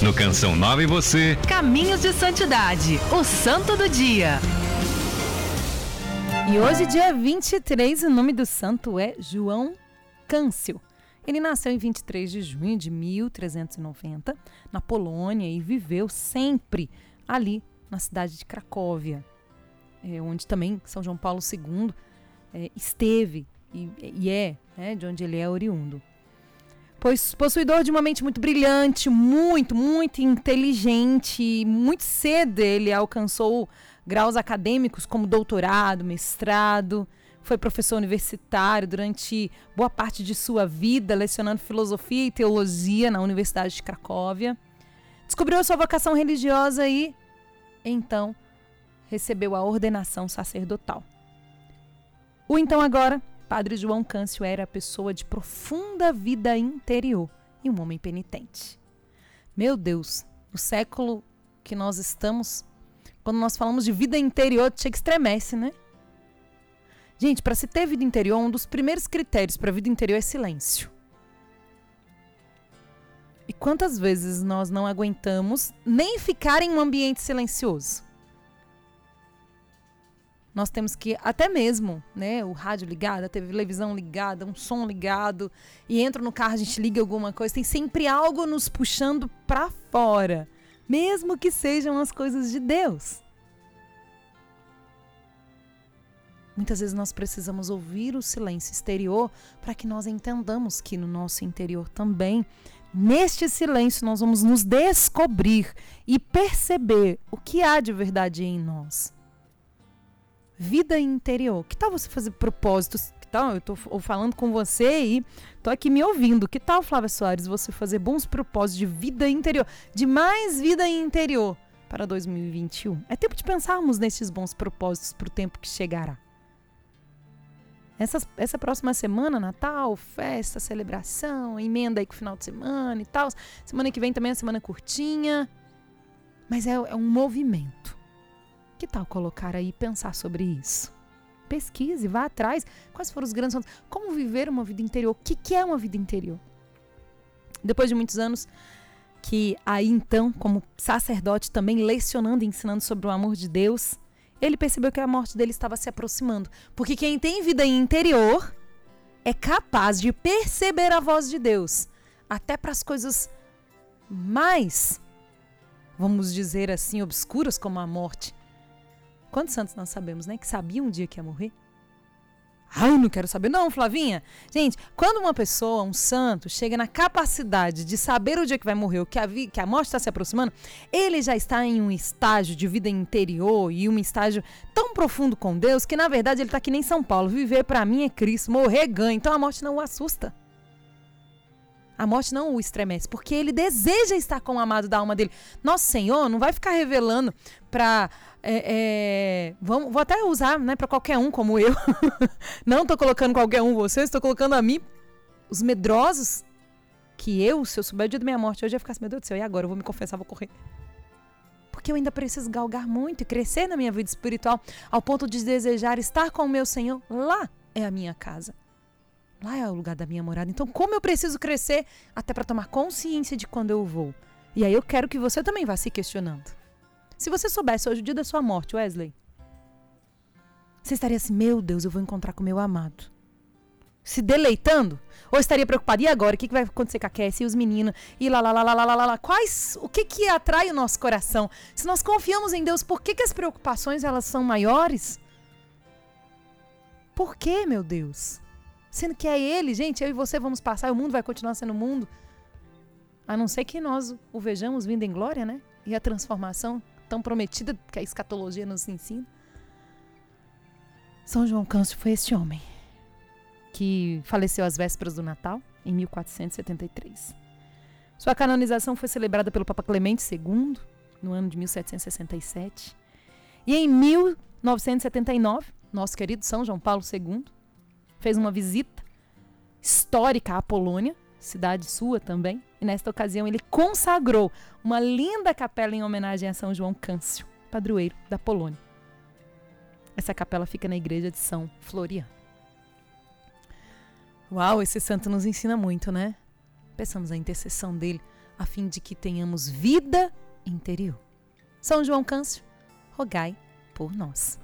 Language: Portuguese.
No Canção Nova e você. Caminhos de Santidade, o Santo do Dia. E hoje, dia 23, o nome do santo é João Câncio. Ele nasceu em 23 de junho de 1390, na Polônia, e viveu sempre ali na cidade de Cracóvia, é, onde também São João Paulo II é, esteve e, é, né, de onde ele é oriundo. Pois possuidor de uma mente muito brilhante, muito, muito inteligente, muito cedo ele alcançou graus acadêmicos como doutorado, mestrado, foi professor universitário durante boa parte de sua vida, lecionando filosofia e teologia na Universidade de Cracóvia. Descobriu a sua vocação religiosa e, então, recebeu a ordenação sacerdotal. O então agora, Padre João Câncio era pessoa de profunda vida interior e um homem penitente. Meu Deus, no século que nós estamos, quando nós falamos de vida interior, chega estremece, né? Gente, para se ter vida interior, um dos primeiros critérios para vida interior é silêncio. E quantas vezes nós não aguentamos nem ficar em um ambiente silencioso? Nós temos que até mesmo, né, o rádio ligado, a televisão ligada, um som ligado, e entra no carro, a gente liga alguma coisa, tem sempre algo nos puxando para fora, mesmo que sejam as coisas de Deus. Muitas vezes nós precisamos ouvir o silêncio exterior para que nós entendamos que no nosso interior também, neste silêncio, nós vamos nos descobrir e perceber o que há de verdade em nós. Vida interior. Que tal você fazer propósitos? Que tal? Eu estou falando com você e estou aqui me ouvindo. Que tal, Flávia Soares, você fazer bons propósitos de vida interior, de mais vida interior para 2021? É tempo de pensarmos nesses bons propósitos para o tempo que chegará. Essa, essa próxima semana, Natal, festa, celebração, emenda aí com o final de semana e tal. Semana que vem também é semana curtinha. Mas é, é um movimento. Que tal colocar aí e pensar sobre isso? Pesquise, vá atrás. Quais foram os grandes Como viver uma vida interior? O que, que é uma vida interior? Depois de muitos anos que aí então, como sacerdote, também lecionando e ensinando sobre o amor de Deus, ele percebeu que a morte dele estava se aproximando. Porque quem tem vida interior é capaz de perceber a voz de Deus, até para as coisas mais, vamos dizer assim, obscuras como a morte. Quantos santos nós sabemos, né? Que sabiam um dia que ia morrer? Ai, não quero saber, não, Flavinha. Gente, quando uma pessoa, um santo, chega na capacidade de saber o dia que vai morrer, que a, que a morte está se aproximando, ele já está em um estágio de vida interior e um estágio tão profundo com Deus que, na verdade, ele está que nem São Paulo. Viver para mim é Cristo, morrer ganha. Então a morte não o assusta. A morte não o estremece, porque ele deseja estar com o amado da alma dele. Nosso Senhor não vai ficar revelando para. É, é, vou até usar né, para qualquer um como eu. não estou colocando qualquer um vocês, estou colocando a mim, os medrosos, que eu, se eu souber o dia da minha morte, ia ficar assim, meu Deus do céu, e agora? Eu vou me confessar, vou correr. Porque eu ainda preciso galgar muito e crescer na minha vida espiritual, ao ponto de desejar estar com o meu Senhor. Lá é a minha casa. Lá é o lugar da minha morada. Então, como eu preciso crescer até para tomar consciência de quando eu vou? E aí eu quero que você também vá se questionando. Se você soubesse hoje o dia da sua morte, Wesley, você estaria assim: meu Deus, eu vou encontrar com meu amado. Se deleitando? Ou estaria preocupado? E agora? O que, vai acontecer com a Cassie e os meninos? E lá, lá, lá, lá, lá, lá, lá. Quais, o que, que atrai o nosso coração? Se nós confiamos em Deus, por que, que as preocupações elas são maiores? Por que, meu Deus? Sendo que é Ele, gente, eu e você vamos passar, o mundo vai continuar sendo o mundo. A não ser que nós o vejamos vindo em glória, né? E a transformação tão prometida que a escatologia nos ensina. São João Câncio foi esse homem que faleceu às vésperas do Natal, em 1473. Sua canonização foi celebrada pelo Papa Clemente II, no ano de 1767. E em 1979, nosso querido São João Paulo II fez uma visita histórica à Polônia, cidade sua também, e nesta ocasião ele consagrou uma linda capela em homenagem a São João Câncio, padroeiro da Polônia. Essa capela fica na igreja de São Floriano. Uau, esse santo nos ensina muito, né? Pensamos a intercessão dele a fim de que tenhamos vida interior. São João Câncio, rogai por nós.